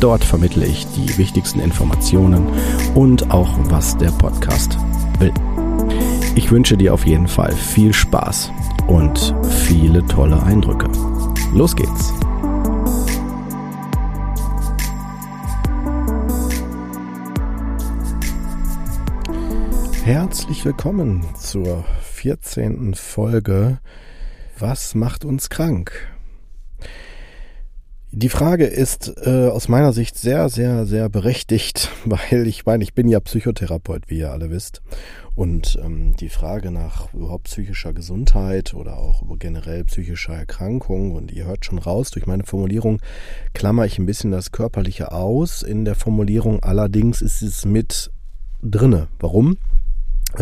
Dort vermittle ich die wichtigsten Informationen und auch, was der Podcast will. Ich wünsche dir auf jeden Fall viel Spaß und viele tolle Eindrücke. Los geht's! Herzlich willkommen zur 14. Folge Was macht uns krank? Die Frage ist äh, aus meiner Sicht sehr, sehr, sehr berechtigt, weil ich meine, ich bin ja Psychotherapeut, wie ihr alle wisst. Und ähm, die Frage nach überhaupt psychischer Gesundheit oder auch generell psychischer Erkrankung, und ihr hört schon raus, durch meine Formulierung klammer ich ein bisschen das Körperliche aus. In der Formulierung allerdings ist es mit drinne. Warum?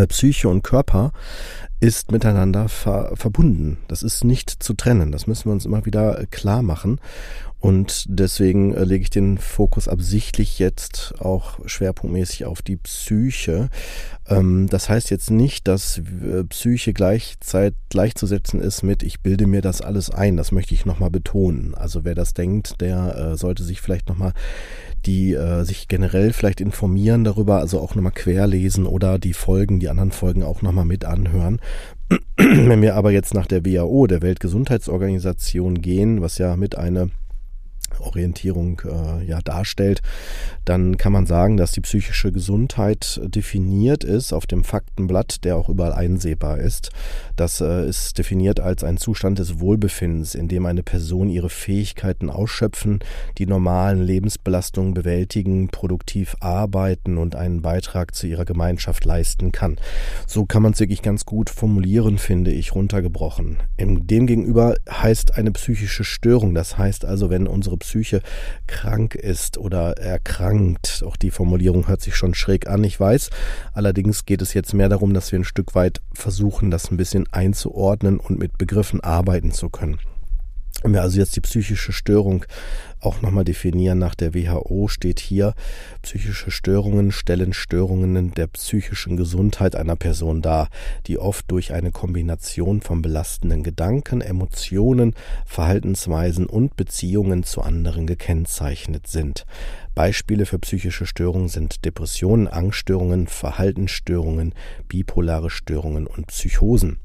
Psyche und Körper ist miteinander ver verbunden. Das ist nicht zu trennen. Das müssen wir uns immer wieder äh, klar machen. Und deswegen äh, lege ich den Fokus absichtlich jetzt auch schwerpunktmäßig auf die Psyche. Ähm, das heißt jetzt nicht, dass äh, Psyche gleichzeitig gleichzusetzen ist mit ich bilde mir das alles ein. Das möchte ich nochmal betonen. Also wer das denkt, der sollte sich vielleicht nochmal die sich generell vielleicht informieren darüber, also auch nochmal querlesen oder die Folgen, die anderen Folgen auch nochmal mit anhören. Wenn wir aber jetzt nach der WHO, der Weltgesundheitsorganisation gehen, was ja mit eine Orientierung äh, ja darstellt, dann kann man sagen, dass die psychische Gesundheit definiert ist auf dem Faktenblatt, der auch überall einsehbar ist. Das äh, ist definiert als ein Zustand des Wohlbefindens, in dem eine Person ihre Fähigkeiten ausschöpfen, die normalen Lebensbelastungen bewältigen, produktiv arbeiten und einen Beitrag zu ihrer Gemeinschaft leisten kann. So kann man es wirklich ganz gut formulieren, finde ich, runtergebrochen. Demgegenüber heißt eine psychische Störung, das heißt also, wenn unsere Psyche krank ist oder erkrankt. Auch die Formulierung hört sich schon schräg an, ich weiß. Allerdings geht es jetzt mehr darum, dass wir ein Stück weit versuchen, das ein bisschen einzuordnen und mit Begriffen arbeiten zu können. Wenn wir also jetzt die psychische Störung auch nochmal definieren nach der WHO, steht hier, psychische Störungen stellen Störungen der psychischen Gesundheit einer Person dar, die oft durch eine Kombination von belastenden Gedanken, Emotionen, Verhaltensweisen und Beziehungen zu anderen gekennzeichnet sind. Beispiele für psychische Störungen sind Depressionen, Angststörungen, Verhaltensstörungen, bipolare Störungen und Psychosen.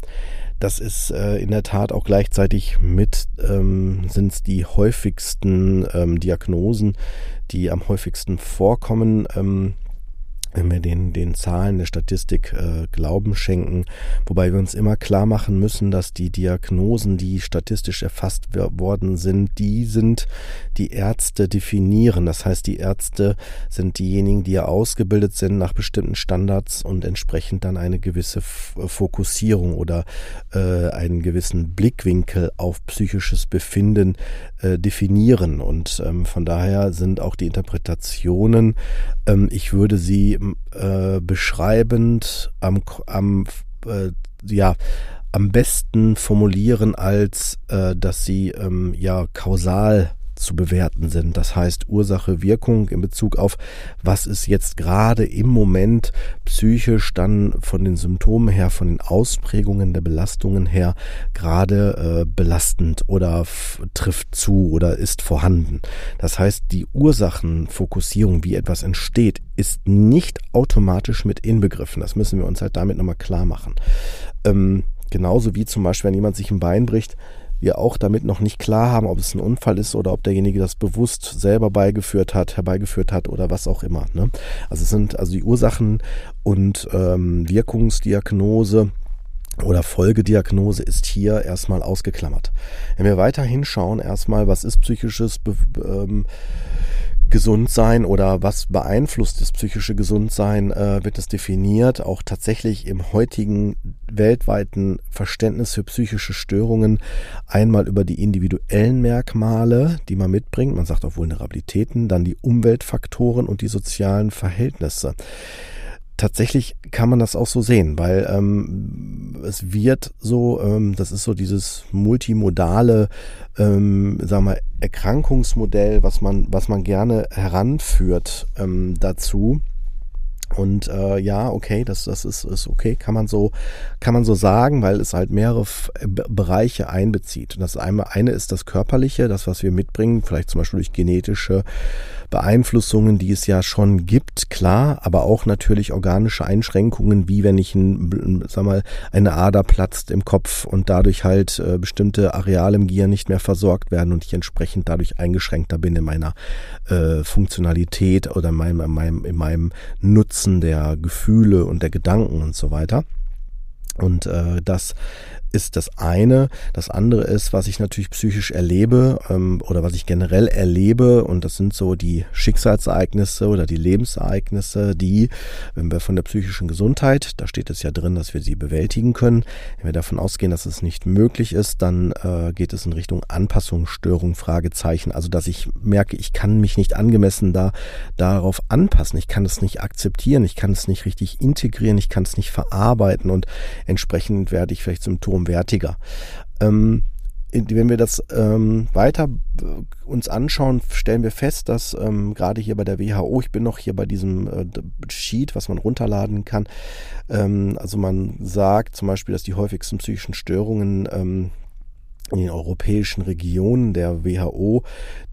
Das ist äh, in der Tat auch gleichzeitig mit, ähm, sind es die häufigsten ähm, Diagnosen, die am häufigsten vorkommen. Ähm, wenn wir den, den Zahlen der Statistik äh, Glauben schenken, wobei wir uns immer klar machen müssen, dass die Diagnosen, die statistisch erfasst worden sind, die sind, die Ärzte definieren. Das heißt, die Ärzte sind diejenigen, die ja ausgebildet sind nach bestimmten Standards und entsprechend dann eine gewisse Fokussierung oder äh, einen gewissen Blickwinkel auf psychisches Befinden äh, definieren. Und ähm, von daher sind auch die Interpretationen, ähm, ich würde sie äh, beschreibend am, am äh, ja am besten formulieren als äh, dass sie ähm, ja kausal zu bewerten sind. Das heißt Ursache, Wirkung in Bezug auf, was ist jetzt gerade im Moment psychisch dann von den Symptomen her, von den Ausprägungen der Belastungen her gerade äh, belastend oder trifft zu oder ist vorhanden. Das heißt, die Ursachenfokussierung, wie etwas entsteht, ist nicht automatisch mit inbegriffen. Das müssen wir uns halt damit nochmal klar machen. Ähm, genauso wie zum Beispiel, wenn jemand sich ein Bein bricht, wir auch damit noch nicht klar haben, ob es ein Unfall ist oder ob derjenige das bewusst selber beigeführt hat, herbeigeführt hat oder was auch immer. Ne? Also es sind also die Ursachen und ähm, Wirkungsdiagnose oder Folgediagnose ist hier erstmal ausgeklammert. Wenn wir weiter hinschauen, erstmal, was ist psychisches Be ähm, Gesundsein oder was beeinflusst das psychische Gesundsein, äh, wird es definiert. Auch tatsächlich im heutigen weltweiten Verständnis für psychische Störungen einmal über die individuellen Merkmale, die man mitbringt. Man sagt auch Vulnerabilitäten, dann die Umweltfaktoren und die sozialen Verhältnisse tatsächlich kann man das auch so sehen, weil ähm, es wird so, ähm, das ist so dieses multimodale, ähm, sagen wir, Erkrankungsmodell, was man, was man gerne heranführt ähm, dazu. Und äh, ja, okay, das, das ist, ist okay, kann man so, kann man so sagen, weil es halt mehrere äh, Bereiche einbezieht. Das eine, eine ist das Körperliche, das, was wir mitbringen, vielleicht zum Beispiel durch genetische Beeinflussungen, die es ja schon gibt, klar, aber auch natürlich organische Einschränkungen, wie wenn ich ein, sag mal, eine Ader platzt im Kopf und dadurch halt äh, bestimmte Areale im Gehirn nicht mehr versorgt werden und ich entsprechend dadurch eingeschränkter bin in meiner äh, Funktionalität oder in meinem, in meinem, in meinem Nutzen der Gefühle und der Gedanken und so weiter. Und äh, das ist das eine. Das andere ist, was ich natürlich psychisch erlebe ähm, oder was ich generell erlebe. Und das sind so die Schicksalsereignisse oder die Lebensereignisse, die, wenn wir von der psychischen Gesundheit, da steht es ja drin, dass wir sie bewältigen können. Wenn wir davon ausgehen, dass es nicht möglich ist, dann äh, geht es in Richtung Anpassungsstörung, Fragezeichen. Also, dass ich merke, ich kann mich nicht angemessen da darauf anpassen. Ich kann es nicht akzeptieren. Ich kann es nicht richtig integrieren. Ich kann es nicht verarbeiten. Und entsprechend werde ich vielleicht Symptome wertiger. Ähm, wenn wir das ähm, weiter äh, uns anschauen, stellen wir fest, dass ähm, gerade hier bei der WHO, ich bin noch hier bei diesem äh, Sheet, was man runterladen kann, ähm, also man sagt zum Beispiel, dass die häufigsten psychischen Störungen ähm, in den europäischen Regionen der WHO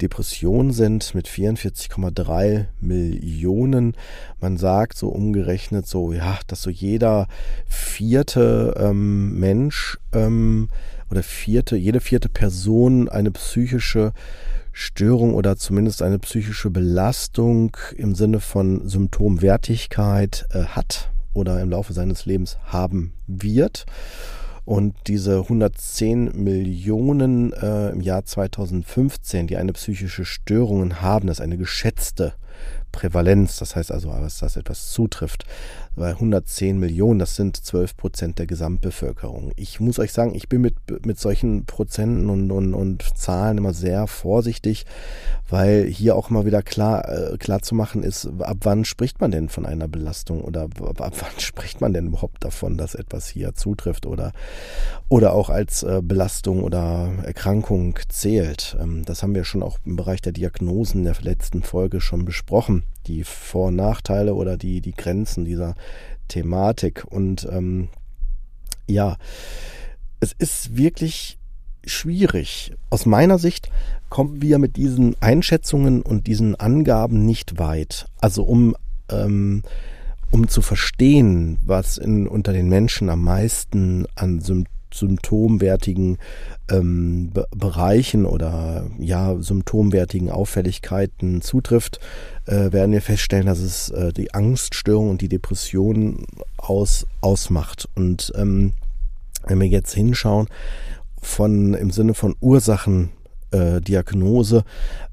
Depressionen sind mit 44,3 Millionen. Man sagt so umgerechnet so, ja, dass so jeder vierte ähm, Mensch ähm, oder vierte, jede vierte Person eine psychische Störung oder zumindest eine psychische Belastung im Sinne von Symptomwertigkeit äh, hat oder im Laufe seines Lebens haben wird. Und diese 110 Millionen äh, im Jahr 2015, die eine psychische Störung haben, das ist eine geschätzte Prävalenz, das heißt also, was das etwas zutrifft, bei 110 Millionen, das sind 12 Prozent der Gesamtbevölkerung. Ich muss euch sagen, ich bin mit, mit solchen Prozenten und, und, und Zahlen immer sehr vorsichtig, weil hier auch mal wieder klar, äh, klar zu machen ist, ab wann spricht man denn von einer Belastung oder ab, ab wann spricht man denn überhaupt davon, dass etwas hier zutrifft oder, oder auch als äh, Belastung oder Erkrankung zählt. Ähm, das haben wir schon auch im Bereich der Diagnosen der letzten Folge schon besprochen die Vor- und Nachteile oder die, die Grenzen dieser Thematik. Und ähm, ja, es ist wirklich schwierig. Aus meiner Sicht kommen wir mit diesen Einschätzungen und diesen Angaben nicht weit. Also um, ähm, um zu verstehen, was in, unter den Menschen am meisten an Symptomen symptomwertigen ähm, Bereichen oder ja symptomwertigen Auffälligkeiten zutrifft, äh, werden wir feststellen, dass es äh, die Angststörung und die Depression aus, ausmacht. Und ähm, wenn wir jetzt hinschauen, von im Sinne von Ursachendiagnose, äh,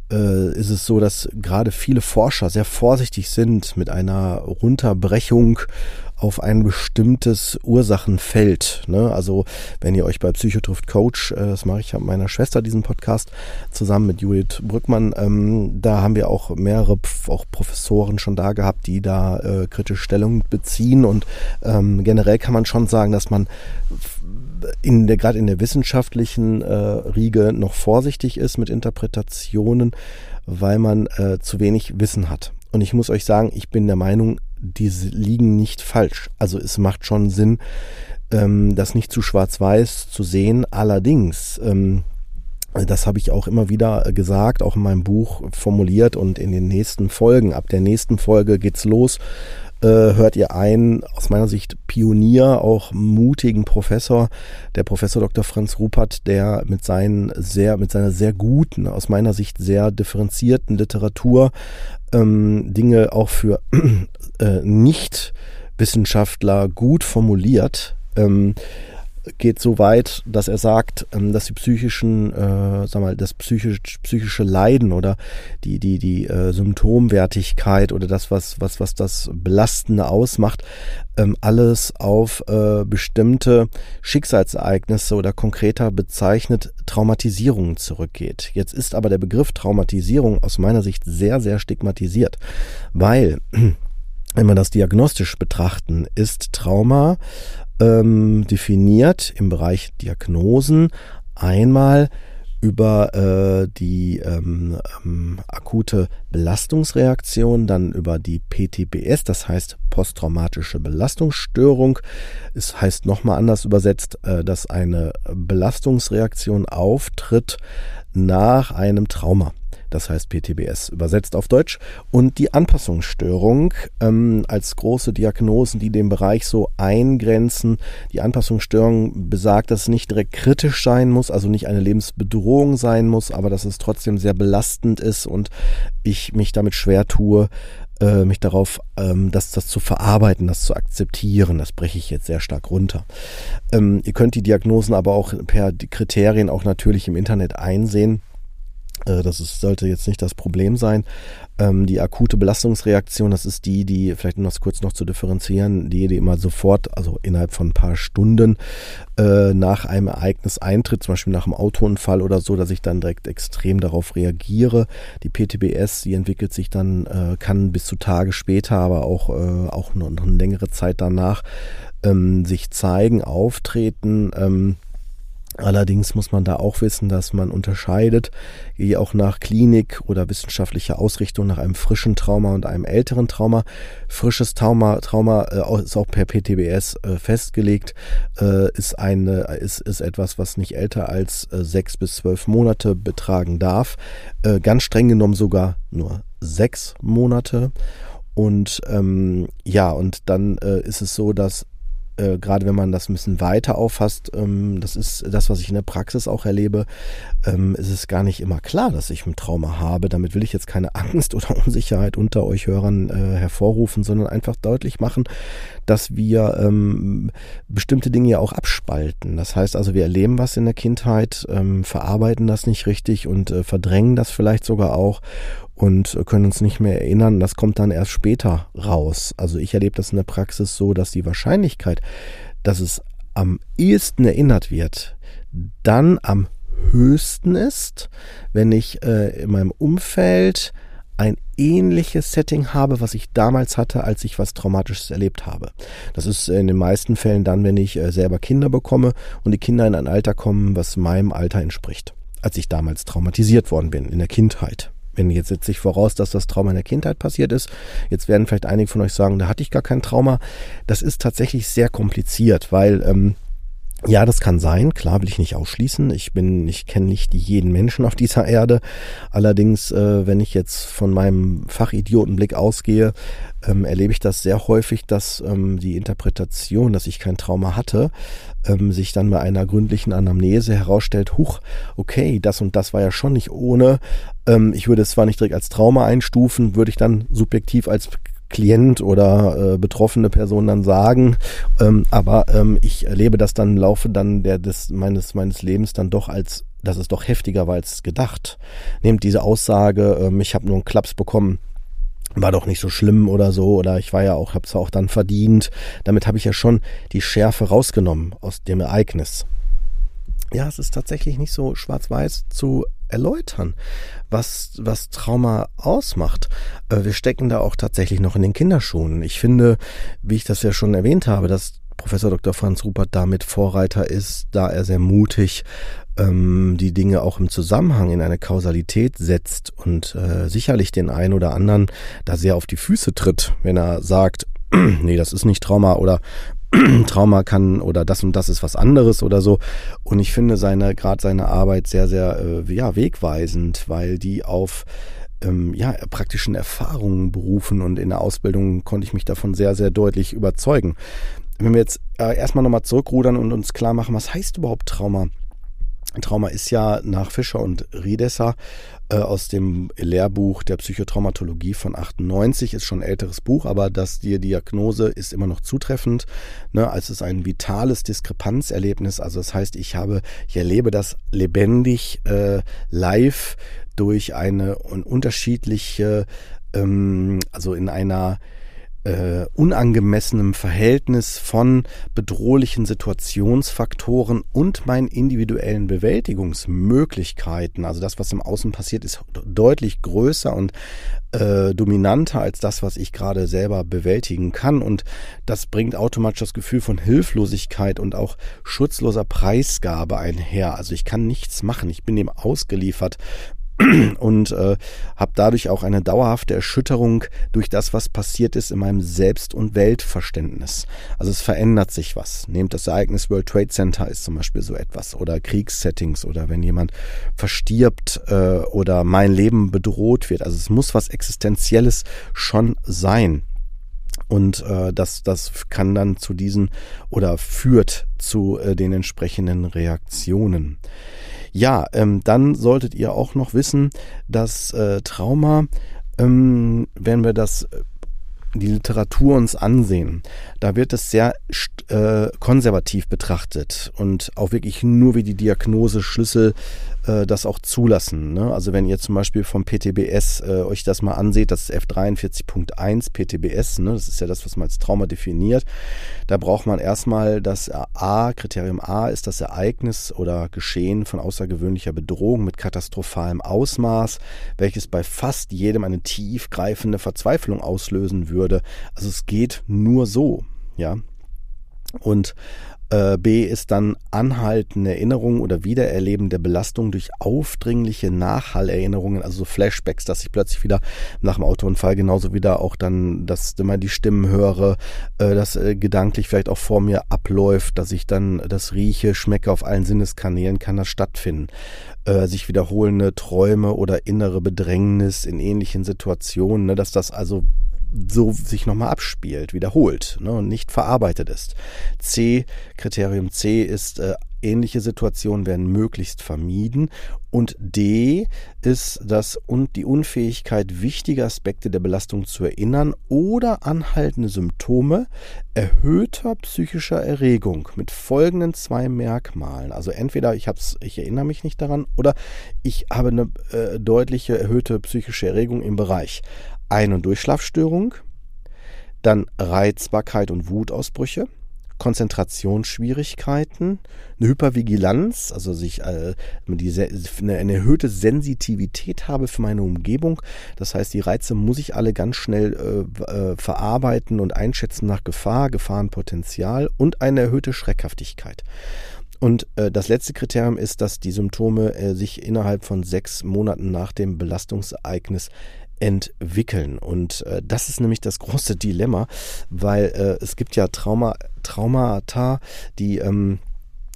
ist es so, dass gerade viele Forscher sehr vorsichtig sind mit einer Runterbrechung auf ein bestimmtes Ursachenfeld. Ne? Also wenn ihr euch bei Psychotrift Coach, äh, das mache ich mit meiner Schwester diesen Podcast zusammen mit Judith Brückmann, ähm, da haben wir auch mehrere auch Professoren schon da gehabt, die da äh, kritisch Stellung beziehen und ähm, generell kann man schon sagen, dass man in der gerade in der wissenschaftlichen äh, Riege noch vorsichtig ist mit Interpretationen, weil man äh, zu wenig Wissen hat. Und ich muss euch sagen, ich bin der Meinung, diese liegen nicht falsch. Also es macht schon Sinn, ähm, das nicht zu schwarz-weiß zu sehen. Allerdings, ähm, das habe ich auch immer wieder gesagt, auch in meinem Buch formuliert und in den nächsten Folgen. Ab der nächsten Folge geht's los. Äh, hört ihr einen, aus meiner Sicht Pionier, auch mutigen Professor, der Professor Dr. Franz Rupert, der mit seinen sehr, mit seiner sehr guten, aus meiner Sicht sehr differenzierten Literatur ähm, Dinge auch für äh, Nicht-Wissenschaftler gut formuliert. Ähm, geht so weit, dass er sagt, ähm, dass die psychischen, äh, sag mal, das psychisch, psychische Leiden oder die die die äh, Symptomwertigkeit oder das was was was das Belastende ausmacht, ähm, alles auf äh, bestimmte Schicksalsereignisse oder konkreter bezeichnet Traumatisierungen zurückgeht. Jetzt ist aber der Begriff Traumatisierung aus meiner Sicht sehr sehr stigmatisiert, weil wenn wir das diagnostisch betrachten, ist Trauma ähm, definiert im Bereich Diagnosen einmal über äh, die ähm, ähm, akute Belastungsreaktion, dann über die PTBS, das heißt posttraumatische Belastungsstörung. Es heißt nochmal anders übersetzt, äh, dass eine Belastungsreaktion auftritt nach einem Trauma das heißt PTBS übersetzt auf Deutsch. Und die Anpassungsstörung ähm, als große Diagnosen, die den Bereich so eingrenzen. Die Anpassungsstörung besagt, dass es nicht direkt kritisch sein muss, also nicht eine Lebensbedrohung sein muss, aber dass es trotzdem sehr belastend ist und ich mich damit schwer tue, äh, mich darauf, ähm, das, das zu verarbeiten, das zu akzeptieren. Das breche ich jetzt sehr stark runter. Ähm, ihr könnt die Diagnosen aber auch per Kriterien auch natürlich im Internet einsehen. Äh, das ist, sollte jetzt nicht das Problem sein. Ähm, die akute Belastungsreaktion, das ist die, die, vielleicht um das kurz noch zu differenzieren, die, die immer sofort, also innerhalb von ein paar Stunden äh, nach einem Ereignis eintritt, zum Beispiel nach einem Autounfall oder so, dass ich dann direkt extrem darauf reagiere. Die PTBS, die entwickelt sich dann, äh, kann bis zu Tage später, aber auch, äh, auch noch, eine längere Zeit danach ähm, sich zeigen, auftreten. Ähm, Allerdings muss man da auch wissen, dass man unterscheidet, je auch nach Klinik oder wissenschaftlicher Ausrichtung nach einem frischen Trauma und einem älteren Trauma. Frisches Trauma, Trauma äh, ist auch per PTBS äh, festgelegt, äh, ist eine, ist, ist etwas, was nicht älter als sechs bis zwölf Monate betragen darf. Ganz streng genommen sogar nur sechs Monate. Und ähm, ja, und dann äh, ist es so, dass äh, gerade wenn man das ein bisschen weiter auffasst, ähm, das ist das, was ich in der Praxis auch erlebe, ähm, ist es gar nicht immer klar, dass ich ein Trauma habe. Damit will ich jetzt keine Angst oder Unsicherheit unter euch Hörern äh, hervorrufen, sondern einfach deutlich machen, dass wir ähm, bestimmte Dinge ja auch abspalten. Das heißt also, wir erleben was in der Kindheit, ähm, verarbeiten das nicht richtig und äh, verdrängen das vielleicht sogar auch und können uns nicht mehr erinnern. Das kommt dann erst später raus. Also ich erlebe das in der Praxis so, dass die Wahrscheinlichkeit, dass es am ehesten erinnert wird, dann am höchsten ist, wenn ich äh, in meinem Umfeld ein ähnliches Setting habe, was ich damals hatte, als ich was Traumatisches erlebt habe. Das ist in den meisten Fällen dann, wenn ich äh, selber Kinder bekomme und die Kinder in ein Alter kommen, was meinem Alter entspricht, als ich damals traumatisiert worden bin, in der Kindheit wenn jetzt setze ich voraus, dass das Trauma in der Kindheit passiert ist. Jetzt werden vielleicht einige von euch sagen, da hatte ich gar kein Trauma. Das ist tatsächlich sehr kompliziert, weil ähm, ja, das kann sein. Klar will ich nicht ausschließen. Ich bin, ich kenne nicht jeden Menschen auf dieser Erde. Allerdings, äh, wenn ich jetzt von meinem Fachidiotenblick ausgehe, ähm, erlebe ich das sehr häufig, dass ähm, die Interpretation, dass ich kein Trauma hatte, ähm, sich dann bei einer gründlichen Anamnese herausstellt, huch, okay, das und das war ja schon nicht ohne. Ähm, ich würde es zwar nicht direkt als Trauma einstufen, würde ich dann subjektiv als Klient oder äh, betroffene Person dann sagen. Ähm, aber ähm, ich erlebe das dann im Laufe dann der des meines meines Lebens dann doch als dass es doch heftiger war als gedacht. Nehmt diese Aussage, ähm, ich habe nur einen Klaps bekommen, war doch nicht so schlimm oder so oder ich war ja auch hab's auch dann verdient. Damit habe ich ja schon die Schärfe rausgenommen aus dem Ereignis. Ja, es ist tatsächlich nicht so schwarz-weiß zu erläutern, was, was Trauma ausmacht. Äh, wir stecken da auch tatsächlich noch in den Kinderschuhen. Ich finde, wie ich das ja schon erwähnt habe, dass Professor Dr. Franz Rupert damit Vorreiter ist, da er sehr mutig ähm, die Dinge auch im Zusammenhang in eine Kausalität setzt und äh, sicherlich den einen oder anderen da sehr auf die Füße tritt, wenn er sagt, nee, das ist nicht Trauma oder Trauma kann oder das und das ist was anderes oder so. Und ich finde seine, gerade seine Arbeit sehr, sehr, äh, ja, wegweisend, weil die auf ähm, ja, praktischen Erfahrungen berufen und in der Ausbildung konnte ich mich davon sehr, sehr deutlich überzeugen. Wenn wir jetzt äh, erstmal nochmal zurückrudern und uns klar machen, was heißt überhaupt Trauma? Trauma ist ja nach Fischer und Riedesser äh, aus dem Lehrbuch der Psychotraumatologie von 98, ist schon ein älteres Buch, aber das die Diagnose ist immer noch zutreffend. Ne, es ein vitales Diskrepanzerlebnis, also das heißt, ich habe, ich erlebe das lebendig äh, live durch eine unterschiedliche, ähm, also in einer äh, unangemessenem Verhältnis von bedrohlichen Situationsfaktoren und meinen individuellen Bewältigungsmöglichkeiten. Also das, was im Außen passiert, ist deutlich größer und äh, dominanter als das, was ich gerade selber bewältigen kann. Und das bringt automatisch das Gefühl von Hilflosigkeit und auch schutzloser Preisgabe einher. Also ich kann nichts machen. Ich bin dem ausgeliefert und äh, habe dadurch auch eine dauerhafte Erschütterung durch das, was passiert ist in meinem Selbst- und Weltverständnis. Also es verändert sich was. Nehmt das Ereignis World Trade Center ist zum Beispiel so etwas oder Kriegssettings oder wenn jemand verstirbt äh, oder mein Leben bedroht wird. Also es muss was Existenzielles schon sein. Und äh, das, das kann dann zu diesen oder führt zu äh, den entsprechenden Reaktionen. Ja, ähm, dann solltet ihr auch noch wissen, dass äh, Trauma, ähm, wenn wir das äh, die Literatur uns ansehen, da wird es sehr äh, konservativ betrachtet und auch wirklich nur wie die Diagnose Schlüssel äh, das auch zulassen. Ne? Also wenn ihr zum Beispiel vom PTBS äh, euch das mal anseht, das ist F43.1 PTBS, ne? das ist ja das, was man als Trauma definiert, da braucht man erstmal das A, Kriterium A ist das Ereignis oder Geschehen von außergewöhnlicher Bedrohung mit katastrophalem Ausmaß, welches bei fast jedem eine tiefgreifende Verzweiflung auslösen würde. Also es geht nur so, ja. Und B ist dann anhaltende Erinnerung oder Wiedererleben der Belastung durch aufdringliche Nachhallerinnerungen, also so Flashbacks, dass ich plötzlich wieder nach dem Autounfall genauso wieder auch dann, dass immer die Stimmen höre, äh, dass äh, gedanklich vielleicht auch vor mir abläuft, dass ich dann das rieche, schmecke auf allen Sinneskanälen, kann das stattfinden. Äh, sich wiederholende Träume oder innere Bedrängnis in ähnlichen Situationen, ne, dass das also so sich nochmal abspielt, wiederholt ne, und nicht verarbeitet ist. C, Kriterium C ist, äh, ähnliche Situationen werden möglichst vermieden. Und D ist das und die Unfähigkeit, wichtige Aspekte der Belastung zu erinnern oder anhaltende Symptome erhöhter psychischer Erregung mit folgenden zwei Merkmalen. Also entweder ich hab's, ich erinnere mich nicht daran oder ich habe eine äh, deutliche erhöhte psychische Erregung im Bereich ein- und Durchschlafstörung, dann Reizbarkeit und Wutausbrüche, Konzentrationsschwierigkeiten, eine Hypervigilanz, also sich äh, eine erhöhte Sensitivität habe für meine Umgebung. Das heißt, die Reize muss ich alle ganz schnell äh, äh, verarbeiten und einschätzen nach Gefahr, Gefahrenpotenzial und eine erhöhte Schreckhaftigkeit. Und äh, das letzte Kriterium ist, dass die Symptome äh, sich innerhalb von sechs Monaten nach dem Belastungsereignis entwickeln. Und äh, das ist nämlich das große Dilemma, weil äh, es gibt ja Trauma, Traumata, die ähm,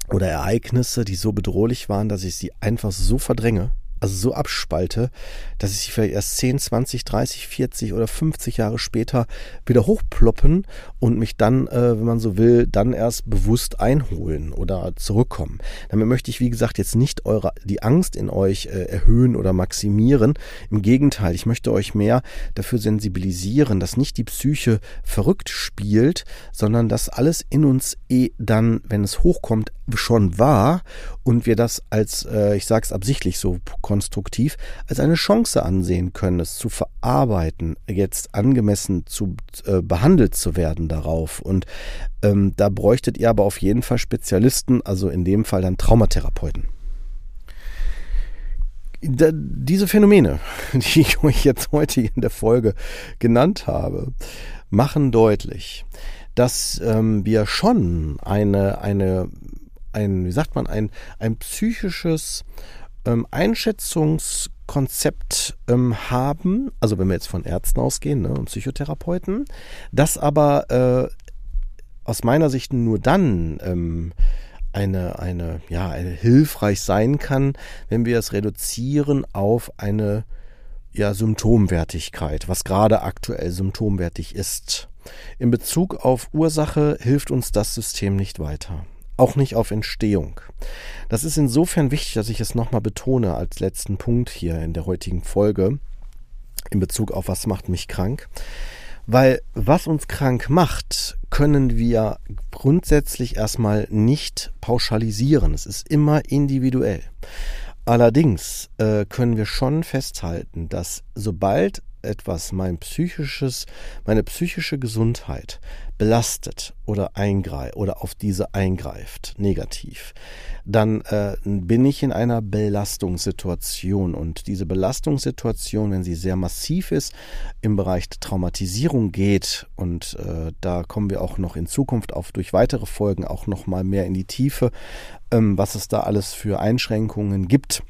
oder Ereignisse, die so bedrohlich waren, dass ich sie einfach so verdränge, also so abspalte, dass ich sie vielleicht erst 10, 20, 30, 40 oder 50 Jahre später wieder hochploppen und mich dann, äh, wenn man so will, dann erst bewusst einholen oder zurückkommen. Damit möchte ich, wie gesagt, jetzt nicht eure, die Angst in euch äh, erhöhen oder maximieren. Im Gegenteil, ich möchte euch mehr dafür sensibilisieren, dass nicht die Psyche verrückt spielt, sondern dass alles in uns eh dann, wenn es hochkommt, schon war und wir das als, äh, ich sage es absichtlich so konstruktiv, als eine Chance ansehen können, es zu verarbeiten, jetzt angemessen zu äh, behandelt zu werden darauf. Und ähm, da bräuchtet ihr aber auf jeden Fall Spezialisten, also in dem Fall dann Traumatherapeuten. Diese Phänomene, die ich euch jetzt heute in der Folge genannt habe, machen deutlich, dass ähm, wir schon eine, eine ein, wie sagt man, ein, ein psychisches ähm, Einschätzungskonzept ähm, haben, also wenn wir jetzt von Ärzten ausgehen ne, und Psychotherapeuten, das aber äh, aus meiner Sicht nur dann ähm, eine, eine, ja, eine hilfreich sein kann, wenn wir es reduzieren auf eine ja, Symptomwertigkeit, was gerade aktuell symptomwertig ist. In Bezug auf Ursache hilft uns das System nicht weiter. Auch nicht auf Entstehung. Das ist insofern wichtig, dass ich es nochmal betone als letzten Punkt hier in der heutigen Folge in Bezug auf was macht mich krank. Weil was uns krank macht, können wir grundsätzlich erstmal nicht pauschalisieren. Es ist immer individuell. Allerdings äh, können wir schon festhalten, dass sobald etwas mein psychisches, meine psychische Gesundheit belastet oder eingreift oder auf diese eingreift, negativ, dann äh, bin ich in einer Belastungssituation. Und diese Belastungssituation, wenn sie sehr massiv ist, im Bereich der Traumatisierung geht, und äh, da kommen wir auch noch in Zukunft auf durch weitere Folgen auch noch mal mehr in die Tiefe, ähm, was es da alles für Einschränkungen gibt,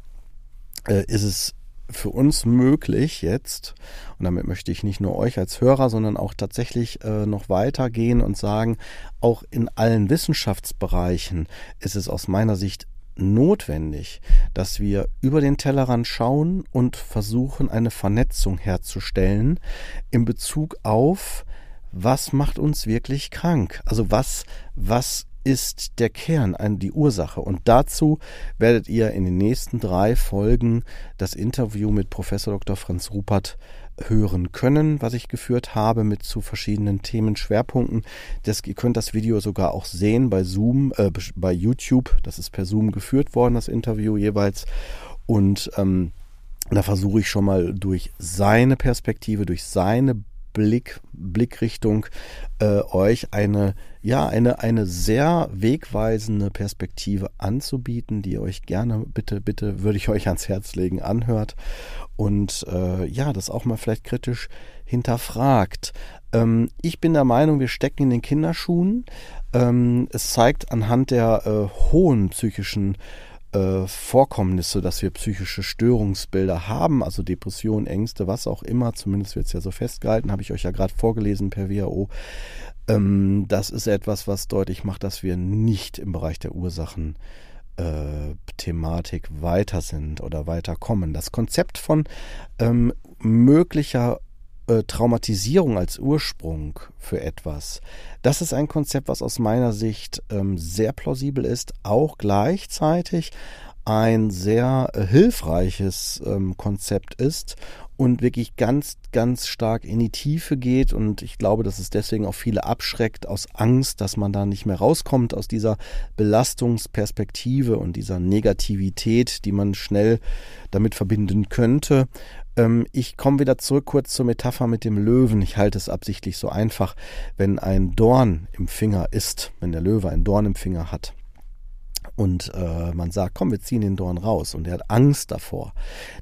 äh, ist es für uns möglich jetzt, und damit möchte ich nicht nur euch als Hörer, sondern auch tatsächlich äh, noch weitergehen und sagen, auch in allen Wissenschaftsbereichen ist es aus meiner Sicht notwendig, dass wir über den Tellerrand schauen und versuchen, eine Vernetzung herzustellen in Bezug auf, was macht uns wirklich krank? Also was, was ist der Kern, die Ursache. Und dazu werdet ihr in den nächsten drei Folgen das Interview mit Professor Dr. Franz Rupert hören können, was ich geführt habe mit zu verschiedenen Themenschwerpunkten. Das, ihr könnt das Video sogar auch sehen bei Zoom, äh, bei YouTube. Das ist per Zoom geführt worden, das Interview jeweils. Und ähm, da versuche ich schon mal durch seine Perspektive, durch seine Blick, Blickrichtung äh, euch eine, ja, eine, eine sehr wegweisende Perspektive anzubieten, die ihr euch gerne, bitte, bitte, würde ich euch ans Herz legen, anhört und äh, ja, das auch mal vielleicht kritisch hinterfragt. Ähm, ich bin der Meinung, wir stecken in den Kinderschuhen. Ähm, es zeigt anhand der äh, hohen psychischen äh, Vorkommnisse, dass wir psychische Störungsbilder haben, also Depressionen, Ängste, was auch immer, zumindest wird es ja so festgehalten, habe ich euch ja gerade vorgelesen per WHO. Ähm, das ist etwas, was deutlich macht, dass wir nicht im Bereich der Ursachen äh, Thematik weiter sind oder weiterkommen. Das Konzept von ähm, möglicher äh, Traumatisierung als Ursprung für etwas, das ist ein Konzept, was aus meiner Sicht ähm, sehr plausibel ist, auch gleichzeitig ein sehr äh, hilfreiches ähm, Konzept ist und wirklich ganz, ganz stark in die Tiefe geht. Und ich glaube, dass es deswegen auch viele abschreckt aus Angst, dass man da nicht mehr rauskommt aus dieser Belastungsperspektive und dieser Negativität, die man schnell damit verbinden könnte. Ähm, ich komme wieder zurück kurz zur Metapher mit dem Löwen. Ich halte es absichtlich so einfach. Wenn ein Dorn im Finger ist, wenn der Löwe ein Dorn im Finger hat, und äh, man sagt, komm, wir ziehen den Dorn raus und er hat Angst davor,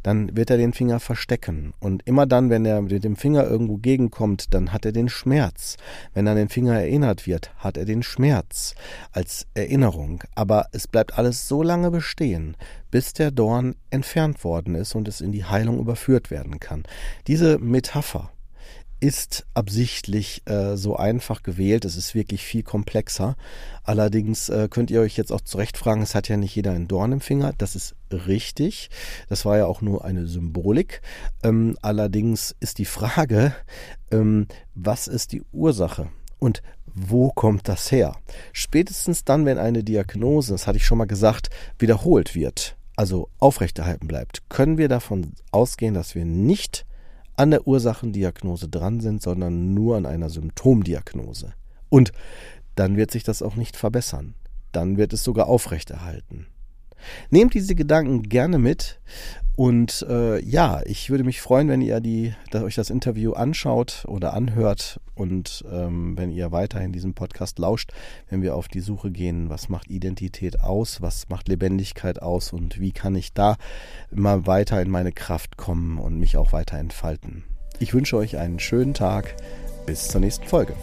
dann wird er den Finger verstecken. Und immer dann, wenn er mit dem Finger irgendwo gegenkommt, dann hat er den Schmerz. Wenn an den Finger erinnert wird, hat er den Schmerz als Erinnerung. Aber es bleibt alles so lange bestehen, bis der Dorn entfernt worden ist und es in die Heilung überführt werden kann. Diese Metapher ist absichtlich äh, so einfach gewählt. Es ist wirklich viel komplexer. Allerdings äh, könnt ihr euch jetzt auch zurecht fragen, es hat ja nicht jeder einen Dorn im Finger. Das ist richtig. Das war ja auch nur eine Symbolik. Ähm, allerdings ist die Frage, ähm, was ist die Ursache? Und wo kommt das her? Spätestens dann, wenn eine Diagnose, das hatte ich schon mal gesagt, wiederholt wird, also aufrechterhalten bleibt, können wir davon ausgehen, dass wir nicht an der Ursachendiagnose dran sind, sondern nur an einer Symptomdiagnose. Und dann wird sich das auch nicht verbessern. Dann wird es sogar aufrechterhalten. Nehmt diese Gedanken gerne mit und äh, ja, ich würde mich freuen, wenn ihr die, dass euch das Interview anschaut oder anhört und ähm, wenn ihr weiterhin diesem Podcast lauscht, wenn wir auf die Suche gehen, was macht Identität aus, was macht Lebendigkeit aus und wie kann ich da immer weiter in meine Kraft kommen und mich auch weiter entfalten. Ich wünsche euch einen schönen Tag. Bis zur nächsten Folge.